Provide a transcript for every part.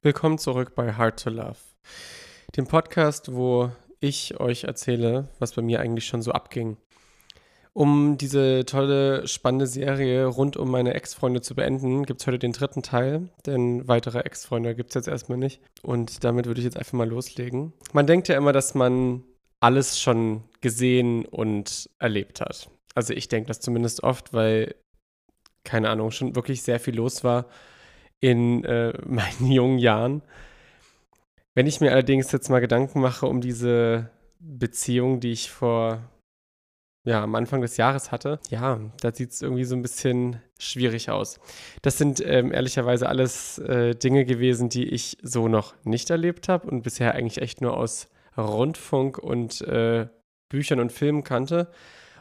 Willkommen zurück bei Hard to Love, dem Podcast, wo ich euch erzähle, was bei mir eigentlich schon so abging. Um diese tolle, spannende Serie rund um meine Ex-Freunde zu beenden, gibt es heute den dritten Teil, denn weitere Ex-Freunde gibt es jetzt erstmal nicht. Und damit würde ich jetzt einfach mal loslegen. Man denkt ja immer, dass man alles schon gesehen und erlebt hat. Also ich denke das zumindest oft, weil, keine Ahnung, schon wirklich sehr viel los war in äh, meinen jungen Jahren. Wenn ich mir allerdings jetzt mal Gedanken mache um diese Beziehung, die ich vor, ja, am Anfang des Jahres hatte, ja, da sieht es irgendwie so ein bisschen schwierig aus. Das sind ähm, ehrlicherweise alles äh, Dinge gewesen, die ich so noch nicht erlebt habe und bisher eigentlich echt nur aus Rundfunk und äh, Büchern und Filmen kannte.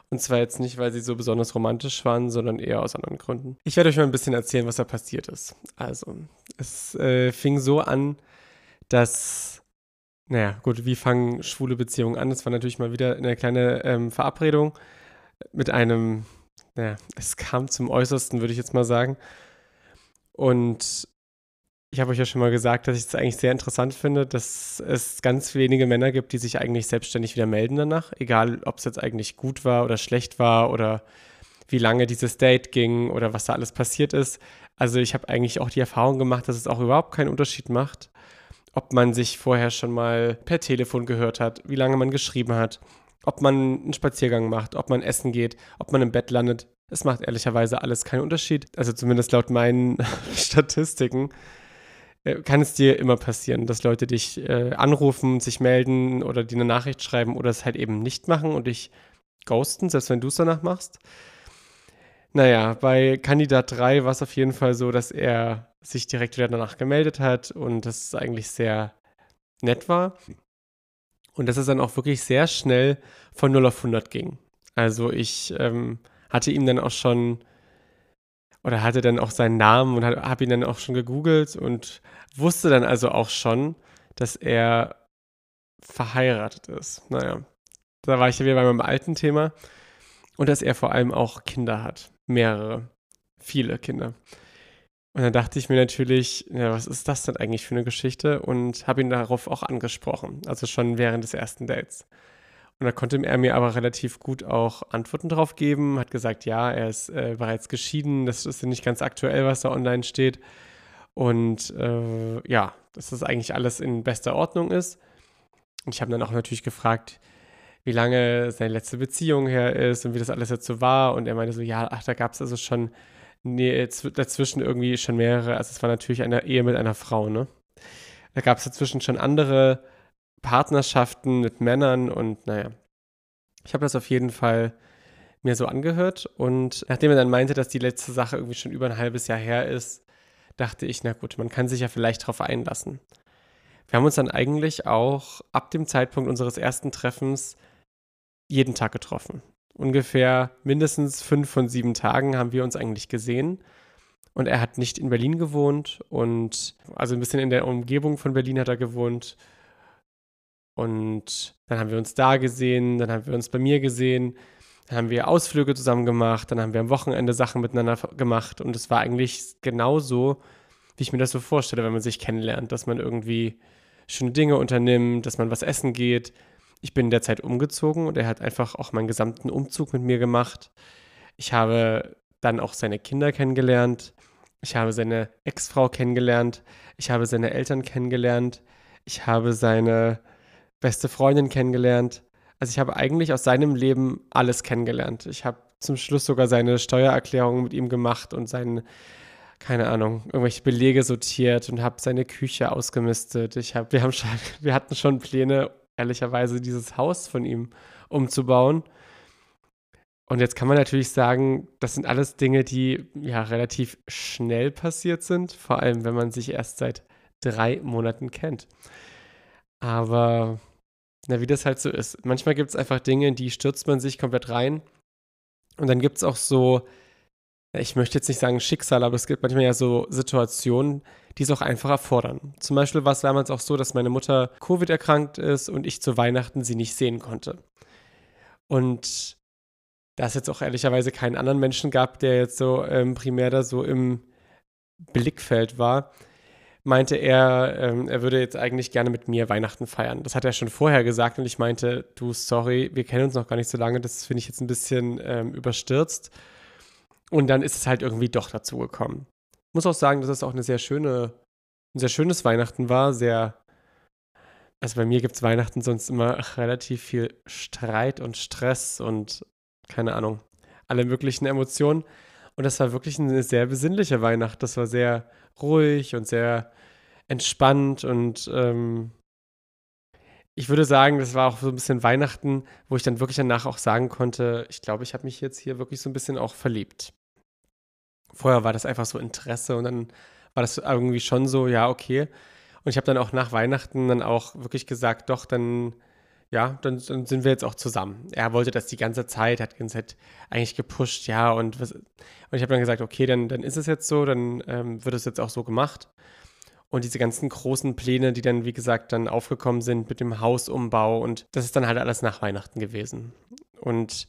Und zwar jetzt nicht, weil sie so besonders romantisch waren, sondern eher aus anderen Gründen. Ich werde euch mal ein bisschen erzählen, was da passiert ist. Also, es äh, fing so an, dass, naja, gut, wie fangen schwule Beziehungen an? Das war natürlich mal wieder eine kleine ähm, Verabredung mit einem, naja, es kam zum Äußersten, würde ich jetzt mal sagen. Und ich habe euch ja schon mal gesagt, dass ich es eigentlich sehr interessant finde, dass es ganz wenige Männer gibt, die sich eigentlich selbstständig wieder melden danach, egal ob es jetzt eigentlich gut war oder schlecht war oder wie lange dieses Date ging oder was da alles passiert ist. Also ich habe eigentlich auch die Erfahrung gemacht, dass es auch überhaupt keinen Unterschied macht, ob man sich vorher schon mal per Telefon gehört hat, wie lange man geschrieben hat, ob man einen Spaziergang macht, ob man essen geht, ob man im Bett landet. Es macht ehrlicherweise alles keinen Unterschied. Also zumindest laut meinen Statistiken kann es dir immer passieren, dass Leute dich äh, anrufen, sich melden oder dir eine Nachricht schreiben oder es halt eben nicht machen und dich ghosten, selbst wenn du es danach machst. Naja, bei Kandidat 3 war es auf jeden Fall so, dass er sich direkt wieder danach gemeldet hat und das eigentlich sehr nett war. Und dass es dann auch wirklich sehr schnell von 0 auf 100 ging. Also ich ähm, hatte ihm dann auch schon oder hatte dann auch seinen Namen und habe ihn dann auch schon gegoogelt und wusste dann also auch schon, dass er verheiratet ist. Naja, da war ich ja wieder bei meinem alten Thema. Und dass er vor allem auch Kinder hat. Mehrere. Viele Kinder. Und dann dachte ich mir natürlich, ja, was ist das denn eigentlich für eine Geschichte? Und habe ihn darauf auch angesprochen. Also schon während des ersten Dates. Und da konnte er mir aber relativ gut auch Antworten drauf geben, hat gesagt, ja, er ist äh, bereits geschieden, das ist ja nicht ganz aktuell, was da online steht. Und äh, ja, dass das eigentlich alles in bester Ordnung ist. Und ich habe dann auch natürlich gefragt, wie lange seine letzte Beziehung her ist und wie das alles jetzt so war. Und er meinte so, ja, ach, da gab es also schon nee, dazwischen irgendwie schon mehrere, also es war natürlich eine Ehe mit einer Frau, ne? Da gab es dazwischen schon andere Partnerschaften mit Männern und naja, ich habe das auf jeden Fall mir so angehört und nachdem er dann meinte, dass die letzte Sache irgendwie schon über ein halbes Jahr her ist, dachte ich, na gut, man kann sich ja vielleicht darauf einlassen. Wir haben uns dann eigentlich auch ab dem Zeitpunkt unseres ersten Treffens jeden Tag getroffen. Ungefähr mindestens fünf von sieben Tagen haben wir uns eigentlich gesehen. Und er hat nicht in Berlin gewohnt und also ein bisschen in der Umgebung von Berlin hat er gewohnt und dann haben wir uns da gesehen, dann haben wir uns bei mir gesehen, dann haben wir Ausflüge zusammen gemacht, dann haben wir am Wochenende Sachen miteinander gemacht. Und es war eigentlich genauso, wie ich mir das so vorstelle, wenn man sich kennenlernt, dass man irgendwie schöne Dinge unternimmt, dass man was essen geht. Ich bin derzeit umgezogen und er hat einfach auch meinen gesamten Umzug mit mir gemacht. Ich habe dann auch seine Kinder kennengelernt. Ich habe seine Ex-Frau kennengelernt. Ich habe seine Eltern kennengelernt. Ich habe seine beste Freundin kennengelernt. Also ich habe eigentlich aus seinem Leben alles kennengelernt. Ich habe zum Schluss sogar seine Steuererklärung mit ihm gemacht und seine, keine Ahnung, irgendwelche Belege sortiert und habe seine Küche ausgemistet. Ich habe, wir haben schon, wir hatten schon Pläne, ehrlicherweise dieses Haus von ihm umzubauen. Und jetzt kann man natürlich sagen, das sind alles Dinge, die ja relativ schnell passiert sind, vor allem wenn man sich erst seit drei Monaten kennt. Aber na, wie das halt so ist. Manchmal gibt es einfach Dinge, in die stürzt man sich komplett rein. Und dann gibt es auch so, ich möchte jetzt nicht sagen Schicksal, aber es gibt manchmal ja so Situationen, die es auch einfach erfordern. Zum Beispiel war es damals auch so, dass meine Mutter Covid erkrankt ist und ich zu Weihnachten sie nicht sehen konnte. Und da es jetzt auch ehrlicherweise keinen anderen Menschen gab, der jetzt so ähm, primär da so im Blickfeld war, meinte er, ähm, er würde jetzt eigentlich gerne mit mir Weihnachten feiern. Das hat er schon vorher gesagt und ich meinte, du, sorry, wir kennen uns noch gar nicht so lange, das finde ich jetzt ein bisschen ähm, überstürzt. Und dann ist es halt irgendwie doch dazu gekommen. Muss auch sagen, dass es auch eine sehr schöne, ein sehr schönes Weihnachten war, sehr also bei mir gibt es Weihnachten sonst immer relativ viel Streit und Stress und keine Ahnung, alle möglichen Emotionen. Und das war wirklich eine sehr besinnliche Weihnacht. Das war sehr ruhig und sehr entspannt und ähm, ich würde sagen, das war auch so ein bisschen Weihnachten, wo ich dann wirklich danach auch sagen konnte, ich glaube, ich habe mich jetzt hier wirklich so ein bisschen auch verliebt. Vorher war das einfach so Interesse und dann war das irgendwie schon so, ja, okay. Und ich habe dann auch nach Weihnachten dann auch wirklich gesagt, doch, dann, ja, dann, dann, sind wir jetzt auch zusammen. Er wollte das die ganze Zeit, hat die ganze Zeit eigentlich gepusht, ja, und, was, und ich habe dann gesagt, okay, dann, dann ist es jetzt so, dann ähm, wird es jetzt auch so gemacht. Und diese ganzen großen Pläne, die dann, wie gesagt, dann aufgekommen sind mit dem Hausumbau und das ist dann halt alles nach Weihnachten gewesen. Und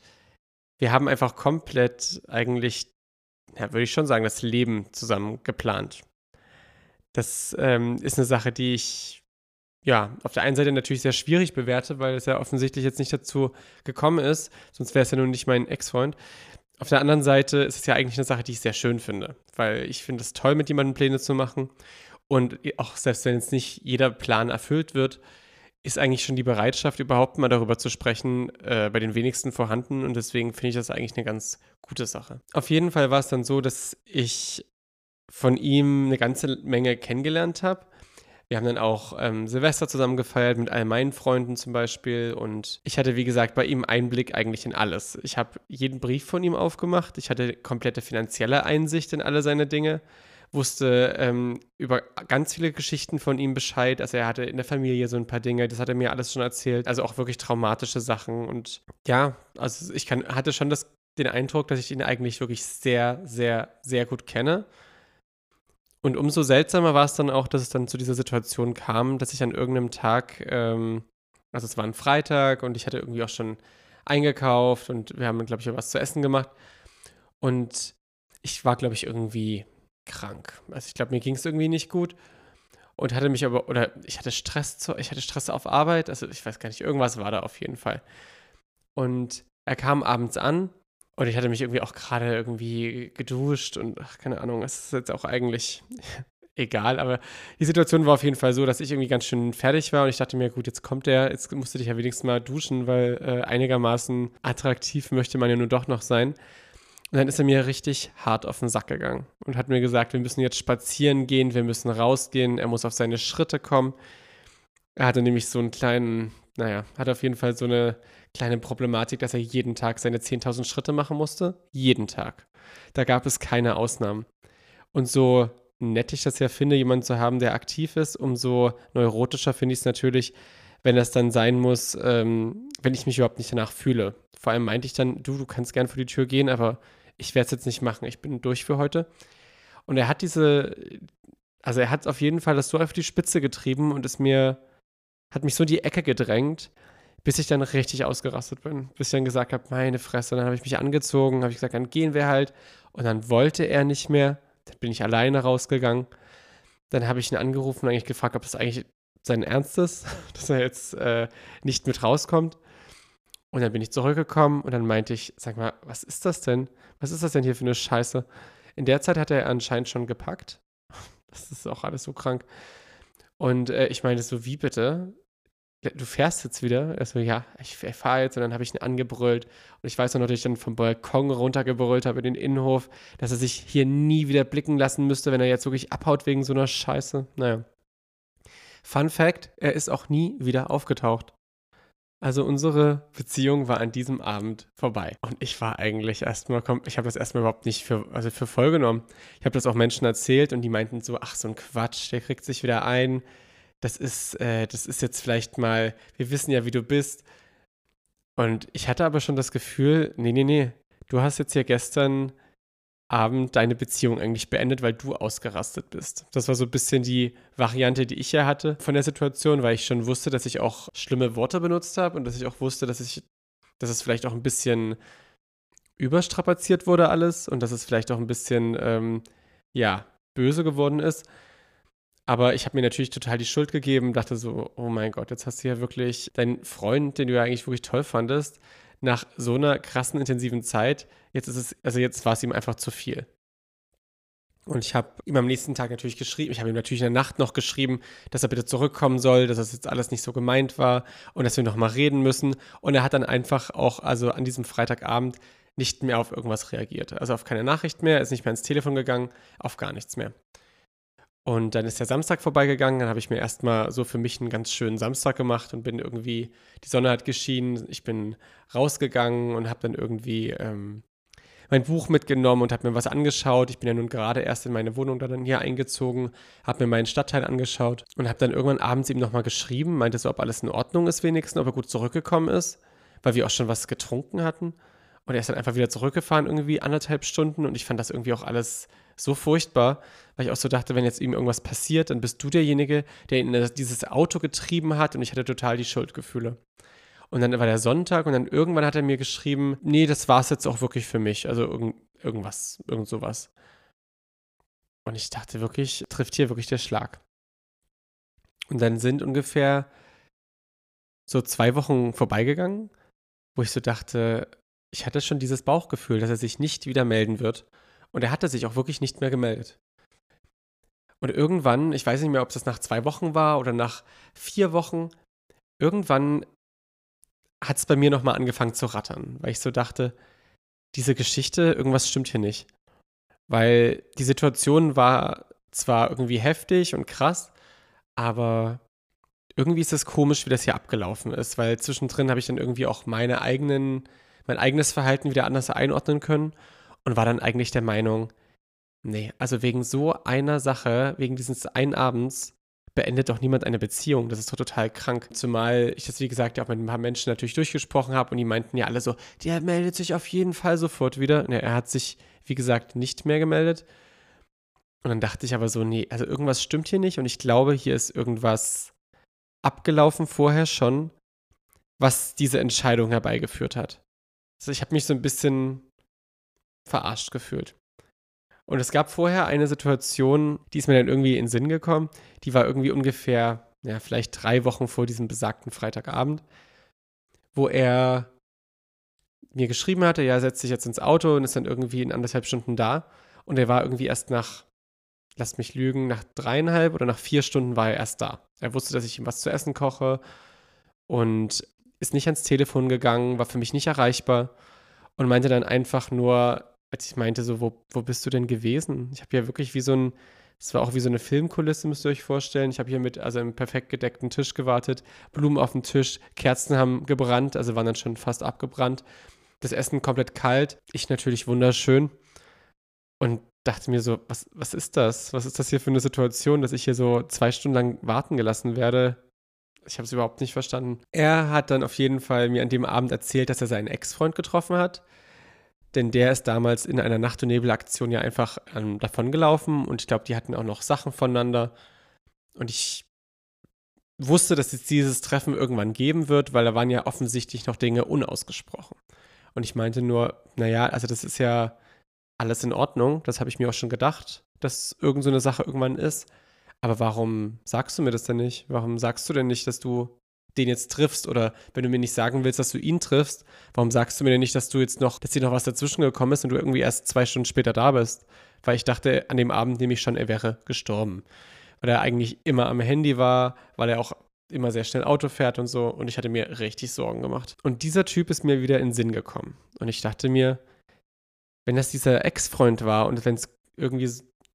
wir haben einfach komplett eigentlich, ja, würde ich schon sagen, das Leben zusammen geplant. Das ähm, ist eine Sache, die ich ja auf der einen Seite natürlich sehr schwierig bewerte, weil es ja offensichtlich jetzt nicht dazu gekommen ist, sonst wäre es ja nun nicht mein Ex-Freund. Auf der anderen Seite ist es ja eigentlich eine Sache, die ich sehr schön finde, weil ich finde es toll, mit jemandem Pläne zu machen. Und auch selbst wenn jetzt nicht jeder Plan erfüllt wird, ist eigentlich schon die Bereitschaft, überhaupt mal darüber zu sprechen, äh, bei den wenigsten vorhanden. Und deswegen finde ich das eigentlich eine ganz gute Sache. Auf jeden Fall war es dann so, dass ich von ihm eine ganze Menge kennengelernt habe. Wir haben dann auch ähm, Silvester zusammen gefeiert mit all meinen Freunden zum Beispiel. Und ich hatte, wie gesagt, bei ihm Einblick eigentlich in alles. Ich habe jeden Brief von ihm aufgemacht. Ich hatte komplette finanzielle Einsicht in alle seine Dinge. Wusste ähm, über ganz viele Geschichten von ihm Bescheid. Also er hatte in der Familie so ein paar Dinge, das hat er mir alles schon erzählt. Also auch wirklich traumatische Sachen. Und ja, also ich kann, hatte schon das, den Eindruck, dass ich ihn eigentlich wirklich sehr, sehr, sehr gut kenne. Und umso seltsamer war es dann auch, dass es dann zu dieser Situation kam, dass ich an irgendeinem Tag, ähm, also es war ein Freitag und ich hatte irgendwie auch schon eingekauft und wir haben, glaube ich, was zu essen gemacht. Und ich war, glaube ich, irgendwie krank. Also ich glaube, mir ging es irgendwie nicht gut und hatte mich aber, oder ich hatte Stress, zu, ich hatte Stress auf Arbeit, also ich weiß gar nicht, irgendwas war da auf jeden Fall. Und er kam abends an und ich hatte mich irgendwie auch gerade irgendwie geduscht und ach, keine Ahnung, es ist jetzt auch eigentlich egal, aber die Situation war auf jeden Fall so, dass ich irgendwie ganz schön fertig war und ich dachte mir, gut, jetzt kommt der, jetzt musst du dich ja wenigstens mal duschen, weil äh, einigermaßen attraktiv möchte man ja nur doch noch sein. Und dann ist er mir richtig hart auf den Sack gegangen und hat mir gesagt, wir müssen jetzt spazieren gehen, wir müssen rausgehen, er muss auf seine Schritte kommen. Er hatte nämlich so einen kleinen, naja, hat auf jeden Fall so eine kleine Problematik, dass er jeden Tag seine 10.000 Schritte machen musste. Jeden Tag. Da gab es keine Ausnahmen. Und so nett ich das ja finde, jemanden zu haben, der aktiv ist, umso neurotischer finde ich es natürlich, wenn das dann sein muss, ähm, wenn ich mich überhaupt nicht danach fühle. Vor allem meinte ich dann, du, du kannst gern vor die Tür gehen, aber ich werde es jetzt nicht machen. Ich bin durch für heute. Und er hat diese, also er hat auf jeden Fall das so auf die Spitze getrieben und ist mir, hat mich so in die Ecke gedrängt, bis ich dann richtig ausgerastet bin. Bis ich dann gesagt habe, meine Fresse. Und dann habe ich mich angezogen, habe ich gesagt, dann gehen wir halt. Und dann wollte er nicht mehr. Dann bin ich alleine rausgegangen. Dann habe ich ihn angerufen und eigentlich gefragt, ob das eigentlich sein Ernst ist, dass er jetzt äh, nicht mit rauskommt. Und dann bin ich zurückgekommen und dann meinte ich, sag mal, was ist das denn? Was ist das denn hier für eine Scheiße? In der Zeit hat er anscheinend schon gepackt. Das ist auch alles so krank. Und äh, ich meinte so, wie bitte? du fährst jetzt wieder? Er so, ja, ich fahre jetzt. Und dann habe ich ihn angebrüllt. Und ich weiß noch, dass ich dann vom Balkon runtergebrüllt habe in den Innenhof, dass er sich hier nie wieder blicken lassen müsste, wenn er jetzt wirklich abhaut wegen so einer Scheiße. Naja. Fun Fact: Er ist auch nie wieder aufgetaucht. Also unsere Beziehung war an diesem Abend vorbei. Und ich war eigentlich erstmal, ich habe das erstmal überhaupt nicht für, also für voll genommen. Ich habe das auch Menschen erzählt und die meinten so, ach, so ein Quatsch, der kriegt sich wieder ein das ist, äh, das ist jetzt vielleicht mal, wir wissen ja, wie du bist. Und ich hatte aber schon das Gefühl, nee, nee, nee, du hast jetzt ja gestern Abend deine Beziehung eigentlich beendet, weil du ausgerastet bist. Das war so ein bisschen die Variante, die ich ja hatte von der Situation, weil ich schon wusste, dass ich auch schlimme Worte benutzt habe und dass ich auch wusste, dass ich, dass es vielleicht auch ein bisschen überstrapaziert wurde alles und dass es vielleicht auch ein bisschen, ähm, ja, böse geworden ist. Aber ich habe mir natürlich total die Schuld gegeben, dachte so, oh mein Gott, jetzt hast du ja wirklich deinen Freund, den du ja eigentlich wirklich toll fandest, nach so einer krassen, intensiven Zeit, jetzt ist es, also jetzt war es ihm einfach zu viel. Und ich habe ihm am nächsten Tag natürlich geschrieben, ich habe ihm natürlich in der Nacht noch geschrieben, dass er bitte zurückkommen soll, dass das jetzt alles nicht so gemeint war und dass wir noch mal reden müssen. Und er hat dann einfach auch, also an diesem Freitagabend, nicht mehr auf irgendwas reagiert. Also auf keine Nachricht mehr, ist nicht mehr ins Telefon gegangen, auf gar nichts mehr. Und dann ist der Samstag vorbeigegangen, dann habe ich mir erstmal so für mich einen ganz schönen Samstag gemacht und bin irgendwie, die Sonne hat geschienen, ich bin rausgegangen und habe dann irgendwie ähm, mein Buch mitgenommen und habe mir was angeschaut. Ich bin ja nun gerade erst in meine Wohnung dann hier eingezogen, habe mir meinen Stadtteil angeschaut und habe dann irgendwann abends ihm nochmal geschrieben, meinte so, ob alles in Ordnung ist wenigstens, ob er gut zurückgekommen ist, weil wir auch schon was getrunken hatten. Und er ist dann einfach wieder zurückgefahren, irgendwie anderthalb Stunden. Und ich fand das irgendwie auch alles so furchtbar, weil ich auch so dachte, wenn jetzt ihm irgendwas passiert, dann bist du derjenige, der in dieses Auto getrieben hat. Und ich hatte total die Schuldgefühle. Und dann war der Sonntag und dann irgendwann hat er mir geschrieben, nee, das war es jetzt auch wirklich für mich. Also irgend, irgendwas, irgend sowas. Und ich dachte wirklich, trifft hier wirklich der Schlag. Und dann sind ungefähr so zwei Wochen vorbeigegangen, wo ich so dachte, ich hatte schon dieses Bauchgefühl, dass er sich nicht wieder melden wird. Und er hatte sich auch wirklich nicht mehr gemeldet. Und irgendwann, ich weiß nicht mehr, ob das nach zwei Wochen war oder nach vier Wochen, irgendwann hat es bei mir nochmal angefangen zu rattern, weil ich so dachte, diese Geschichte, irgendwas stimmt hier nicht. Weil die Situation war zwar irgendwie heftig und krass, aber irgendwie ist es komisch, wie das hier abgelaufen ist, weil zwischendrin habe ich dann irgendwie auch meine eigenen mein eigenes Verhalten wieder anders einordnen können und war dann eigentlich der Meinung, nee, also wegen so einer Sache, wegen dieses einen Abends, beendet doch niemand eine Beziehung. Das ist doch total krank. Zumal ich das, wie gesagt, ja auch mit ein paar Menschen natürlich durchgesprochen habe und die meinten ja alle so, der meldet sich auf jeden Fall sofort wieder. Ja, er hat sich, wie gesagt, nicht mehr gemeldet. Und dann dachte ich aber so, nee, also irgendwas stimmt hier nicht und ich glaube, hier ist irgendwas abgelaufen vorher schon, was diese Entscheidung herbeigeführt hat. Also ich habe mich so ein bisschen verarscht gefühlt. Und es gab vorher eine Situation, die ist mir dann irgendwie in den Sinn gekommen. Die war irgendwie ungefähr, ja, vielleicht drei Wochen vor diesem besagten Freitagabend, wo er mir geschrieben hatte, ja, setzt sich jetzt ins Auto und ist dann irgendwie in anderthalb Stunden da. Und er war irgendwie erst nach, lasst mich lügen, nach dreieinhalb oder nach vier Stunden war er erst da. Er wusste, dass ich ihm was zu essen koche und ist nicht ans Telefon gegangen, war für mich nicht erreichbar und meinte dann einfach nur, als ich meinte, so, wo, wo bist du denn gewesen? Ich habe ja wirklich wie so ein, es war auch wie so eine Filmkulisse, müsst ihr euch vorstellen. Ich habe hier mit, also einem perfekt gedeckten Tisch gewartet, Blumen auf dem Tisch, Kerzen haben gebrannt, also waren dann schon fast abgebrannt. Das Essen komplett kalt, ich natürlich wunderschön. Und dachte mir so, was, was ist das? Was ist das hier für eine Situation, dass ich hier so zwei Stunden lang warten gelassen werde? Ich habe es überhaupt nicht verstanden. Er hat dann auf jeden Fall mir an dem Abend erzählt, dass er seinen Ex-Freund getroffen hat. Denn der ist damals in einer Nacht- und Nebel-Aktion ja einfach ähm, davongelaufen und ich glaube, die hatten auch noch Sachen voneinander. Und ich wusste, dass es dieses Treffen irgendwann geben wird, weil da waren ja offensichtlich noch Dinge unausgesprochen. Und ich meinte nur, naja, also das ist ja alles in Ordnung, das habe ich mir auch schon gedacht, dass irgend so eine Sache irgendwann ist. Aber warum sagst du mir das denn nicht? Warum sagst du denn nicht, dass du den jetzt triffst? Oder wenn du mir nicht sagen willst, dass du ihn triffst, warum sagst du mir denn nicht, dass du jetzt noch, dass dir noch was dazwischen gekommen ist und du irgendwie erst zwei Stunden später da bist? Weil ich dachte an dem Abend nämlich schon, er wäre gestorben. Weil er eigentlich immer am Handy war, weil er auch immer sehr schnell Auto fährt und so. Und ich hatte mir richtig Sorgen gemacht. Und dieser Typ ist mir wieder in Sinn gekommen. Und ich dachte mir, wenn das dieser Ex-Freund war und wenn es irgendwie,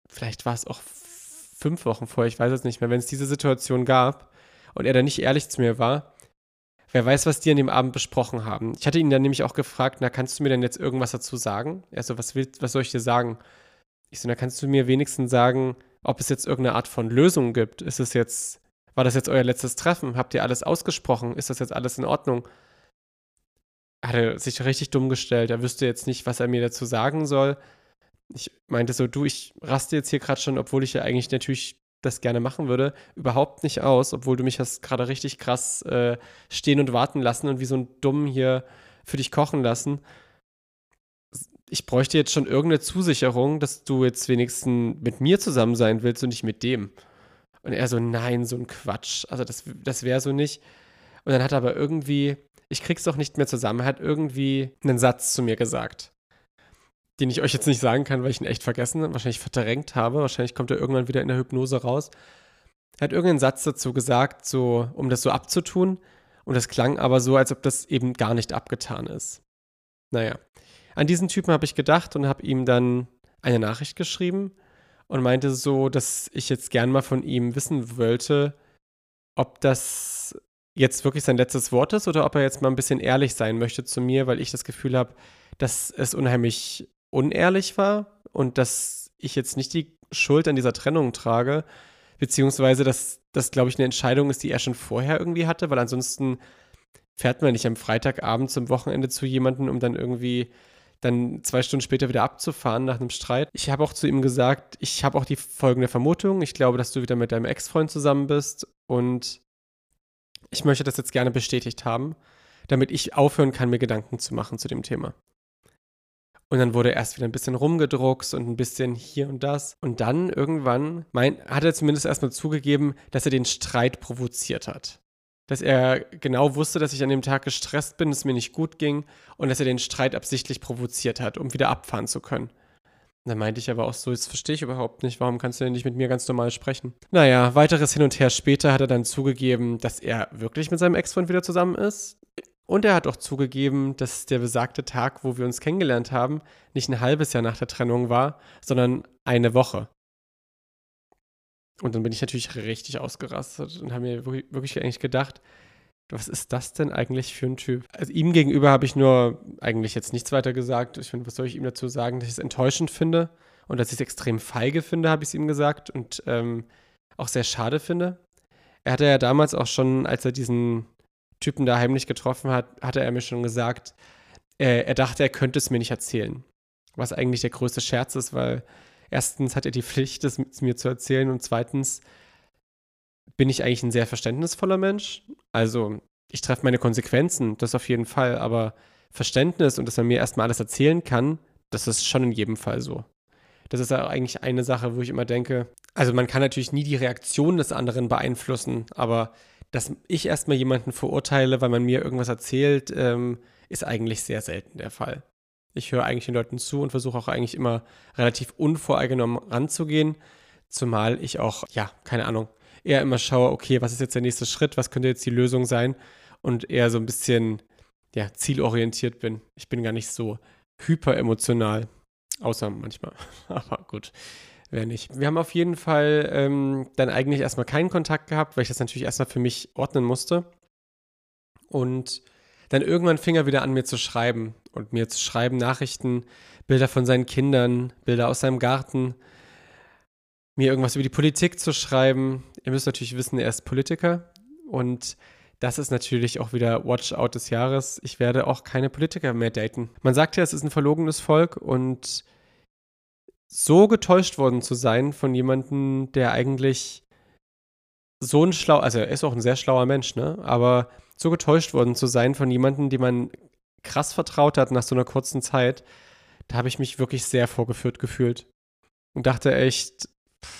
vielleicht war es auch fünf Wochen vorher, ich weiß es nicht mehr, wenn es diese Situation gab und er dann nicht ehrlich zu mir war, wer weiß, was die an dem Abend besprochen haben. Ich hatte ihn dann nämlich auch gefragt, na, kannst du mir denn jetzt irgendwas dazu sagen? Er so, was, willst, was soll ich dir sagen? Ich so, na, kannst du mir wenigstens sagen, ob es jetzt irgendeine Art von Lösung gibt? Ist es jetzt, war das jetzt euer letztes Treffen? Habt ihr alles ausgesprochen? Ist das jetzt alles in Ordnung? Hat er sich richtig dumm gestellt. Er wüsste jetzt nicht, was er mir dazu sagen soll ich meinte so, du, ich raste jetzt hier gerade schon, obwohl ich ja eigentlich natürlich das gerne machen würde, überhaupt nicht aus, obwohl du mich hast gerade richtig krass äh, stehen und warten lassen und wie so ein Dumm hier für dich kochen lassen. Ich bräuchte jetzt schon irgendeine Zusicherung, dass du jetzt wenigstens mit mir zusammen sein willst und nicht mit dem. Und er so, nein, so ein Quatsch. Also das, das wäre so nicht. Und dann hat er aber irgendwie, ich krieg's doch nicht mehr zusammen, hat irgendwie einen Satz zu mir gesagt, den ich euch jetzt nicht sagen kann, weil ich ihn echt vergessen, wahrscheinlich verdrängt habe. Wahrscheinlich kommt er irgendwann wieder in der Hypnose raus. Er hat irgendeinen Satz dazu gesagt, so, um das so abzutun. Und das klang aber so, als ob das eben gar nicht abgetan ist. Naja, an diesen Typen habe ich gedacht und habe ihm dann eine Nachricht geschrieben und meinte so, dass ich jetzt gern mal von ihm wissen wollte, ob das jetzt wirklich sein letztes Wort ist oder ob er jetzt mal ein bisschen ehrlich sein möchte zu mir, weil ich das Gefühl habe, dass es unheimlich unehrlich war und dass ich jetzt nicht die Schuld an dieser Trennung trage, beziehungsweise dass das, glaube ich, eine Entscheidung ist, die er schon vorher irgendwie hatte, weil ansonsten fährt man nicht am Freitagabend zum Wochenende zu jemandem, um dann irgendwie dann zwei Stunden später wieder abzufahren nach einem Streit. Ich habe auch zu ihm gesagt, ich habe auch die folgende Vermutung. Ich glaube, dass du wieder mit deinem Ex-Freund zusammen bist und ich möchte das jetzt gerne bestätigt haben, damit ich aufhören kann, mir Gedanken zu machen zu dem Thema. Und dann wurde erst wieder ein bisschen rumgedruckst und ein bisschen hier und das. Und dann irgendwann mein, hat er zumindest erstmal zugegeben, dass er den Streit provoziert hat dass er genau wusste, dass ich an dem Tag gestresst bin, es mir nicht gut ging und dass er den Streit absichtlich provoziert hat, um wieder abfahren zu können. Dann meinte ich aber auch so, das verstehe ich überhaupt nicht, warum kannst du denn nicht mit mir ganz normal sprechen? Naja, weiteres Hin und Her später hat er dann zugegeben, dass er wirklich mit seinem Ex-Freund wieder zusammen ist. Und er hat auch zugegeben, dass der besagte Tag, wo wir uns kennengelernt haben, nicht ein halbes Jahr nach der Trennung war, sondern eine Woche. Und dann bin ich natürlich richtig ausgerastet und habe mir wirklich eigentlich gedacht, was ist das denn eigentlich für ein Typ? Also ihm gegenüber habe ich nur eigentlich jetzt nichts weiter gesagt. Ich finde, was soll ich ihm dazu sagen, dass ich es enttäuschend finde und dass ich es extrem feige finde, habe ich es ihm gesagt und ähm, auch sehr schade finde. Er hatte ja damals auch schon, als er diesen Typen da heimlich getroffen hat, hatte er mir schon gesagt, äh, er dachte, er könnte es mir nicht erzählen. Was eigentlich der größte Scherz ist, weil erstens hat er die Pflicht, es mir zu erzählen und zweitens bin ich eigentlich ein sehr verständnisvoller Mensch. Also ich treffe meine Konsequenzen, das auf jeden Fall, aber Verständnis und dass er mir erstmal alles erzählen kann, das ist schon in jedem Fall so. Das ist ja eigentlich eine Sache, wo ich immer denke, also man kann natürlich nie die Reaktion des anderen beeinflussen, aber dass ich erstmal jemanden verurteile, weil man mir irgendwas erzählt, ähm, ist eigentlich sehr selten der Fall. Ich höre eigentlich den Leuten zu und versuche auch eigentlich immer relativ unvoreingenommen ranzugehen. Zumal ich auch, ja, keine Ahnung, eher immer schaue, okay, was ist jetzt der nächste Schritt, was könnte jetzt die Lösung sein und eher so ein bisschen, ja, zielorientiert bin. Ich bin gar nicht so hyperemotional, außer manchmal. Aber gut, wer nicht. Wir haben auf jeden Fall ähm, dann eigentlich erstmal keinen Kontakt gehabt, weil ich das natürlich erstmal für mich ordnen musste. Und dann irgendwann fing er wieder an, mir zu schreiben und mir zu schreiben Nachrichten, Bilder von seinen Kindern, Bilder aus seinem Garten, mir irgendwas über die Politik zu schreiben. Ihr müsst natürlich wissen, er ist Politiker und das ist natürlich auch wieder Watch-out des Jahres. Ich werde auch keine Politiker mehr daten. Man sagt ja, es ist ein verlogenes Volk und so getäuscht worden zu sein von jemandem, der eigentlich so ein schlau, also er ist auch ein sehr schlauer Mensch, ne? Aber so getäuscht worden zu sein von jemandem, dem man krass vertraut hat nach so einer kurzen Zeit, da habe ich mich wirklich sehr vorgeführt gefühlt. Und dachte echt,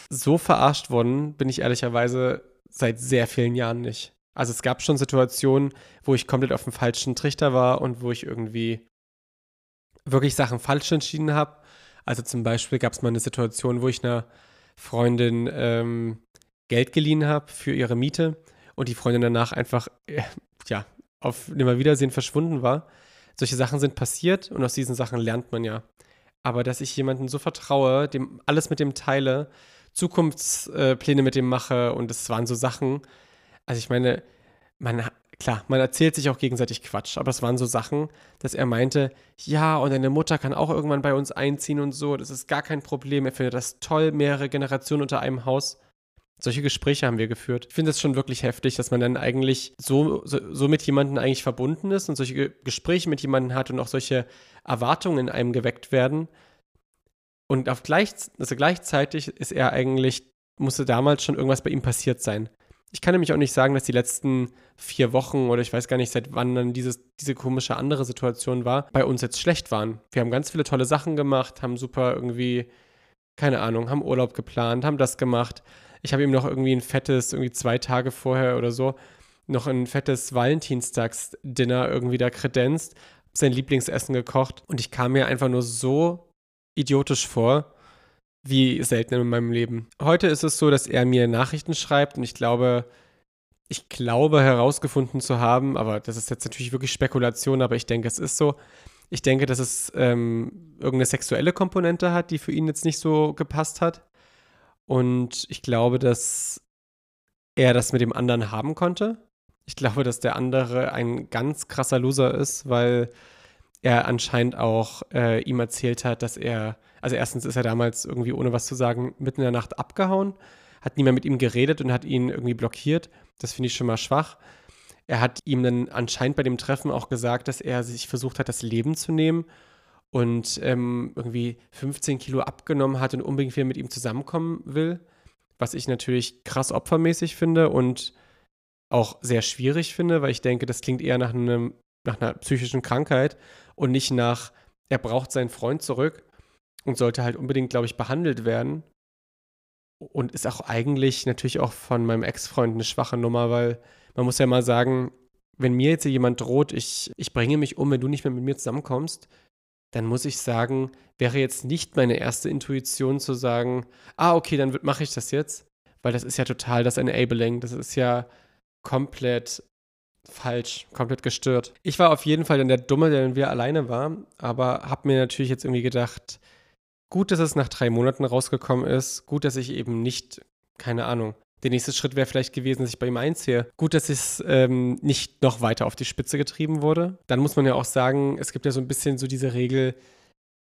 so verarscht worden bin ich ehrlicherweise seit sehr vielen Jahren nicht. Also es gab schon Situationen, wo ich komplett auf dem falschen Trichter war und wo ich irgendwie wirklich Sachen falsch entschieden habe. Also zum Beispiel gab es mal eine Situation, wo ich einer Freundin ähm, Geld geliehen habe für ihre Miete und die Freundin danach einfach, äh, ja, auf Nimmerwiedersehen verschwunden war. Solche Sachen sind passiert und aus diesen Sachen lernt man ja. Aber dass ich jemanden so vertraue, dem alles mit dem teile, Zukunftspläne mit dem mache und es waren so Sachen. Also ich meine, man, klar, man erzählt sich auch gegenseitig Quatsch, aber es waren so Sachen, dass er meinte, ja, und deine Mutter kann auch irgendwann bei uns einziehen und so, das ist gar kein Problem, er findet das toll, mehrere Generationen unter einem Haus. Solche Gespräche haben wir geführt. Ich finde es schon wirklich heftig, dass man dann eigentlich so, so, so mit jemandem eigentlich verbunden ist und solche Gespräche mit jemandem hat und auch solche Erwartungen in einem geweckt werden. Und auf gleich, also gleichzeitig ist er eigentlich, musste damals schon irgendwas bei ihm passiert sein. Ich kann nämlich auch nicht sagen, dass die letzten vier Wochen oder ich weiß gar nicht, seit wann dann dieses, diese komische andere Situation war, bei uns jetzt schlecht waren. Wir haben ganz viele tolle Sachen gemacht, haben super irgendwie, keine Ahnung, haben Urlaub geplant, haben das gemacht Ich habe ihm noch irgendwie ein fettes, irgendwie zwei Tage vorher oder so, noch ein fettes Valentinstags-Dinner irgendwie da kredenzt, sein Lieblingsessen gekocht und ich kam mir einfach nur so idiotisch vor, wie selten in meinem Leben. Heute ist es so, dass er mir Nachrichten schreibt und ich glaube, ich glaube herausgefunden zu haben, aber das ist jetzt natürlich wirklich Spekulation, aber ich denke, es ist so. Ich denke, dass es ähm, irgendeine sexuelle Komponente hat, die für ihn jetzt nicht so gepasst hat. Und ich glaube, dass er das mit dem anderen haben konnte. Ich glaube, dass der andere ein ganz krasser Loser ist, weil er anscheinend auch äh, ihm erzählt hat, dass er, also erstens ist er damals irgendwie ohne was zu sagen mitten in der Nacht abgehauen, hat nie mehr mit ihm geredet und hat ihn irgendwie blockiert. Das finde ich schon mal schwach. Er hat ihm dann anscheinend bei dem Treffen auch gesagt, dass er sich versucht hat, das Leben zu nehmen und ähm, irgendwie 15 Kilo abgenommen hat und unbedingt wieder mit ihm zusammenkommen will. Was ich natürlich krass opfermäßig finde und auch sehr schwierig finde, weil ich denke, das klingt eher nach, einem, nach einer psychischen Krankheit und nicht nach, er braucht seinen Freund zurück und sollte halt unbedingt, glaube ich, behandelt werden. Und ist auch eigentlich natürlich auch von meinem Ex-Freund eine schwache Nummer, weil man muss ja mal sagen, wenn mir jetzt jemand droht, ich, ich bringe mich um, wenn du nicht mehr mit mir zusammenkommst, dann muss ich sagen, wäre jetzt nicht meine erste Intuition zu sagen, ah, okay, dann mache ich das jetzt, weil das ist ja total das Enabling, das ist ja komplett falsch, komplett gestört. Ich war auf jeden Fall dann der Dumme, der wir alleine war, aber habe mir natürlich jetzt irgendwie gedacht, gut, dass es nach drei Monaten rausgekommen ist, gut, dass ich eben nicht, keine Ahnung, der nächste Schritt wäre vielleicht gewesen, dass ich bei ihm einziehe. Gut, dass es ähm, nicht noch weiter auf die Spitze getrieben wurde. Dann muss man ja auch sagen, es gibt ja so ein bisschen so diese Regel,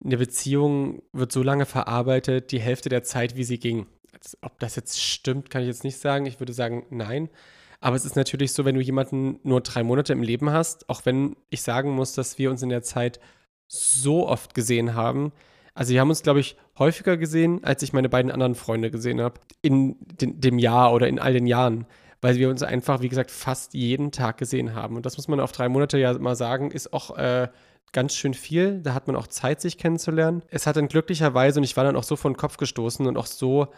eine Beziehung wird so lange verarbeitet, die Hälfte der Zeit, wie sie ging. Ob das jetzt stimmt, kann ich jetzt nicht sagen. Ich würde sagen, nein. Aber es ist natürlich so, wenn du jemanden nur drei Monate im Leben hast, auch wenn ich sagen muss, dass wir uns in der Zeit so oft gesehen haben, also wir haben uns, glaube ich, häufiger gesehen, als ich meine beiden anderen Freunde gesehen habe. In den, dem Jahr oder in all den Jahren. Weil wir uns einfach, wie gesagt, fast jeden Tag gesehen haben. Und das muss man auf drei Monate ja mal sagen, ist auch äh, ganz schön viel. Da hat man auch Zeit, sich kennenzulernen. Es hat dann glücklicherweise, und ich war dann auch so vor den Kopf gestoßen und auch so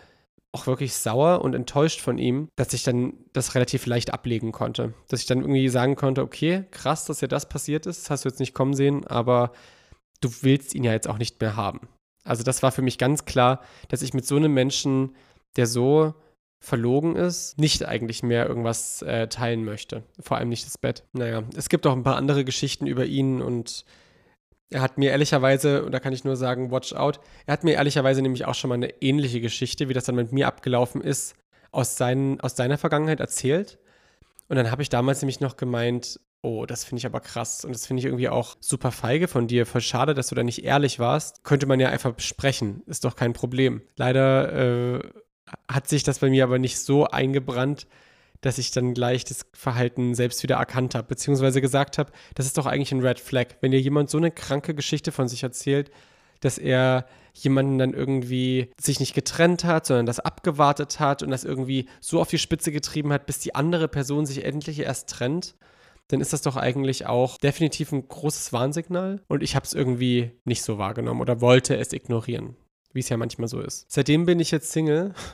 auch wirklich sauer und enttäuscht von ihm, dass ich dann das relativ leicht ablegen konnte. Dass ich dann irgendwie sagen konnte, okay, krass, dass ja das passiert ist, das hast du jetzt nicht kommen sehen, aber du willst ihn ja jetzt auch nicht mehr haben. Also das war für mich ganz klar, dass ich mit so einem Menschen, der so verlogen ist, nicht eigentlich mehr irgendwas äh, teilen möchte. Vor allem nicht das Bett. Naja, es gibt auch ein paar andere Geschichten über ihn und er hat mir ehrlicherweise, und da kann ich nur sagen, watch out, er hat mir ehrlicherweise nämlich auch schon mal eine ähnliche Geschichte, wie das dann mit mir abgelaufen ist, aus, seinen, aus seiner Vergangenheit erzählt. Und dann habe ich damals nämlich noch gemeint, Oh, das finde ich aber krass. Und das finde ich irgendwie auch super feige von dir. Voll schade, dass du da nicht ehrlich warst. Könnte man ja einfach besprechen. Ist doch kein Problem. Leider äh, hat sich das bei mir aber nicht so eingebrannt, dass ich dann gleich das Verhalten selbst wieder erkannt habe. Beziehungsweise gesagt habe, das ist doch eigentlich ein Red Flag. Wenn dir jemand so eine kranke Geschichte von sich erzählt, dass er jemanden dann irgendwie sich nicht getrennt hat, sondern das abgewartet hat und das irgendwie so auf die Spitze getrieben hat, bis die andere Person sich endlich erst trennt dann ist das doch eigentlich auch definitiv ein großes Warnsignal. Und ich habe es irgendwie nicht so wahrgenommen oder wollte es ignorieren, wie es ja manchmal so ist. Seitdem bin ich jetzt Single.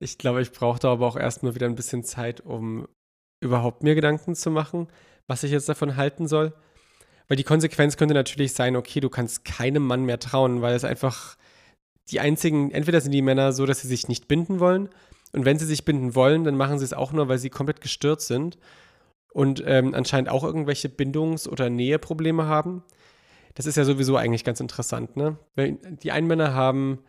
Ich glaube, ich brauchte aber auch erstmal wieder ein bisschen Zeit, um überhaupt mir Gedanken zu machen, was ich jetzt davon halten soll. Weil die Konsequenz könnte natürlich sein, okay, du kannst keinem Mann mehr trauen, weil es einfach die einzigen, entweder sind die Männer so, dass sie sich nicht binden wollen. Und wenn sie sich binden wollen, dann machen sie es auch nur, weil sie komplett gestört sind und ähm, anscheinend auch irgendwelche Bindungs- oder Näheprobleme haben. Das ist ja sowieso eigentlich ganz interessant, ne? Die einen Männer haben,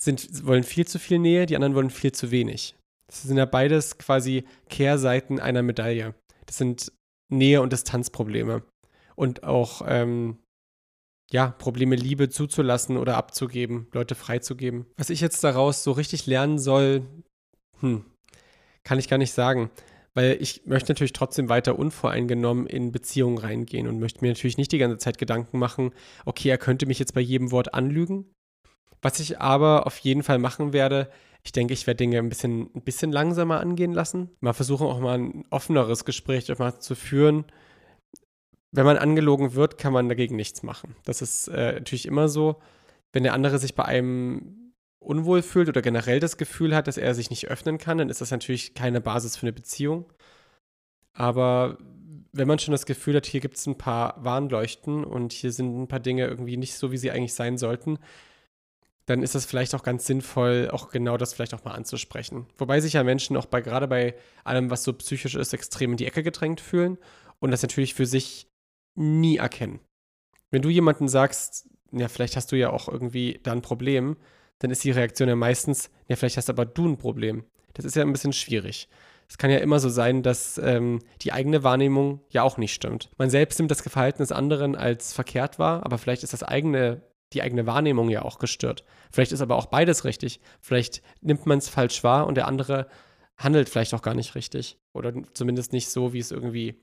sind, wollen viel zu viel Nähe, die anderen wollen viel zu wenig. Das sind ja beides quasi Kehrseiten einer Medaille. Das sind Nähe- und Distanzprobleme. Und auch, ähm, ja, Probleme, Liebe zuzulassen oder abzugeben, Leute freizugeben. Was ich jetzt daraus so richtig lernen soll, hm, kann ich gar nicht sagen weil ich möchte natürlich trotzdem weiter unvoreingenommen in Beziehungen reingehen und möchte mir natürlich nicht die ganze Zeit Gedanken machen, okay, er könnte mich jetzt bei jedem Wort anlügen. Was ich aber auf jeden Fall machen werde, ich denke, ich werde Dinge ein bisschen, ein bisschen langsamer angehen lassen. Mal versuchen auch mal ein offeneres Gespräch mal zu führen. Wenn man angelogen wird, kann man dagegen nichts machen. Das ist äh, natürlich immer so. Wenn der andere sich bei einem unwohl fühlt oder generell das Gefühl hat, dass er sich nicht öffnen kann, dann ist das natürlich keine Basis für eine Beziehung. Aber wenn man schon das Gefühl hat, hier gibt es ein paar Warnleuchten und hier sind ein paar Dinge irgendwie nicht so, wie sie eigentlich sein sollten, dann ist es vielleicht auch ganz sinnvoll, auch genau das vielleicht auch mal anzusprechen. Wobei sich ja Menschen auch bei, gerade bei allem, was so psychisch ist, extrem in die Ecke gedrängt fühlen und das natürlich für sich nie erkennen. Wenn du jemanden sagst, ja, vielleicht hast du ja auch irgendwie da ein Problem, dann ist die Reaktion ja meistens, ja, vielleicht hast aber du ein Problem. Das ist ja ein bisschen schwierig. Es kann ja immer so sein, dass ähm, die eigene Wahrnehmung ja auch nicht stimmt. Man selbst nimmt das Verhalten des anderen als verkehrt wahr, aber vielleicht ist das eigene, die eigene Wahrnehmung ja auch gestört. Vielleicht ist aber auch beides richtig. Vielleicht nimmt man es falsch wahr und der andere handelt vielleicht auch gar nicht richtig. Oder zumindest nicht so, wie es irgendwie,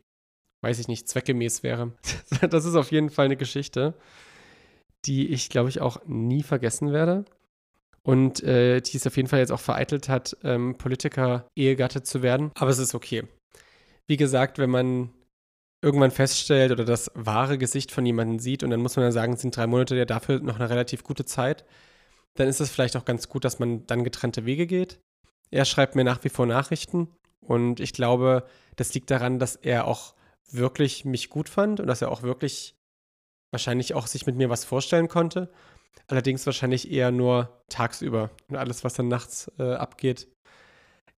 weiß ich nicht, zweckgemäß wäre. das ist auf jeden Fall eine Geschichte, die ich, glaube ich, auch nie vergessen werde und äh, die es auf jeden Fall jetzt auch vereitelt hat, ähm, Politiker-Ehegatte zu werden. Aber es ist okay. Wie gesagt, wenn man irgendwann feststellt oder das wahre Gesicht von jemandem sieht und dann muss man ja sagen, sind drei Monate ja dafür noch eine relativ gute Zeit, dann ist es vielleicht auch ganz gut, dass man dann getrennte Wege geht. Er schreibt mir nach wie vor Nachrichten und ich glaube, das liegt daran, dass er auch wirklich mich gut fand und dass er auch wirklich wahrscheinlich auch sich mit mir was vorstellen konnte. Allerdings wahrscheinlich eher nur tagsüber. Und alles, was dann nachts äh, abgeht,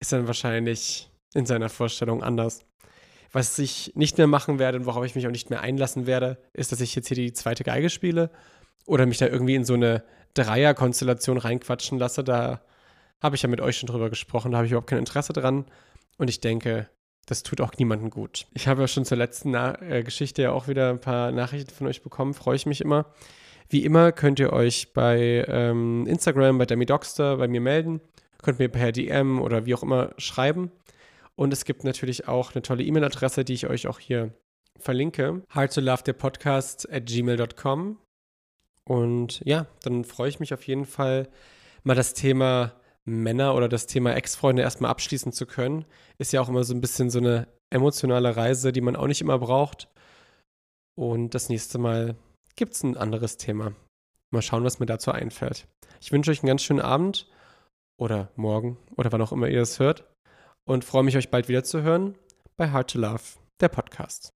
ist dann wahrscheinlich in seiner Vorstellung anders. Was ich nicht mehr machen werde und worauf ich mich auch nicht mehr einlassen werde, ist, dass ich jetzt hier die zweite Geige spiele oder mich da irgendwie in so eine Dreierkonstellation reinquatschen lasse. Da habe ich ja mit euch schon drüber gesprochen, da habe ich überhaupt kein Interesse dran. Und ich denke, das tut auch niemandem gut. Ich habe ja schon zur letzten Na äh, Geschichte ja auch wieder ein paar Nachrichten von euch bekommen, freue ich mich immer. Wie immer könnt ihr euch bei ähm, Instagram, bei Demi Doxter, bei mir melden. Könnt mir per DM oder wie auch immer schreiben. Und es gibt natürlich auch eine tolle E-Mail-Adresse, die ich euch auch hier verlinke. Hard to Love der Podcast at gmail.com. Und ja, dann freue ich mich auf jeden Fall, mal das Thema Männer oder das Thema Ex-Freunde erstmal abschließen zu können. Ist ja auch immer so ein bisschen so eine emotionale Reise, die man auch nicht immer braucht. Und das nächste Mal gibt es ein anderes Thema. Mal schauen, was mir dazu einfällt. Ich wünsche euch einen ganz schönen Abend oder morgen oder wann auch immer ihr es hört und freue mich, euch bald wieder zu hören bei Hard to Love, der Podcast.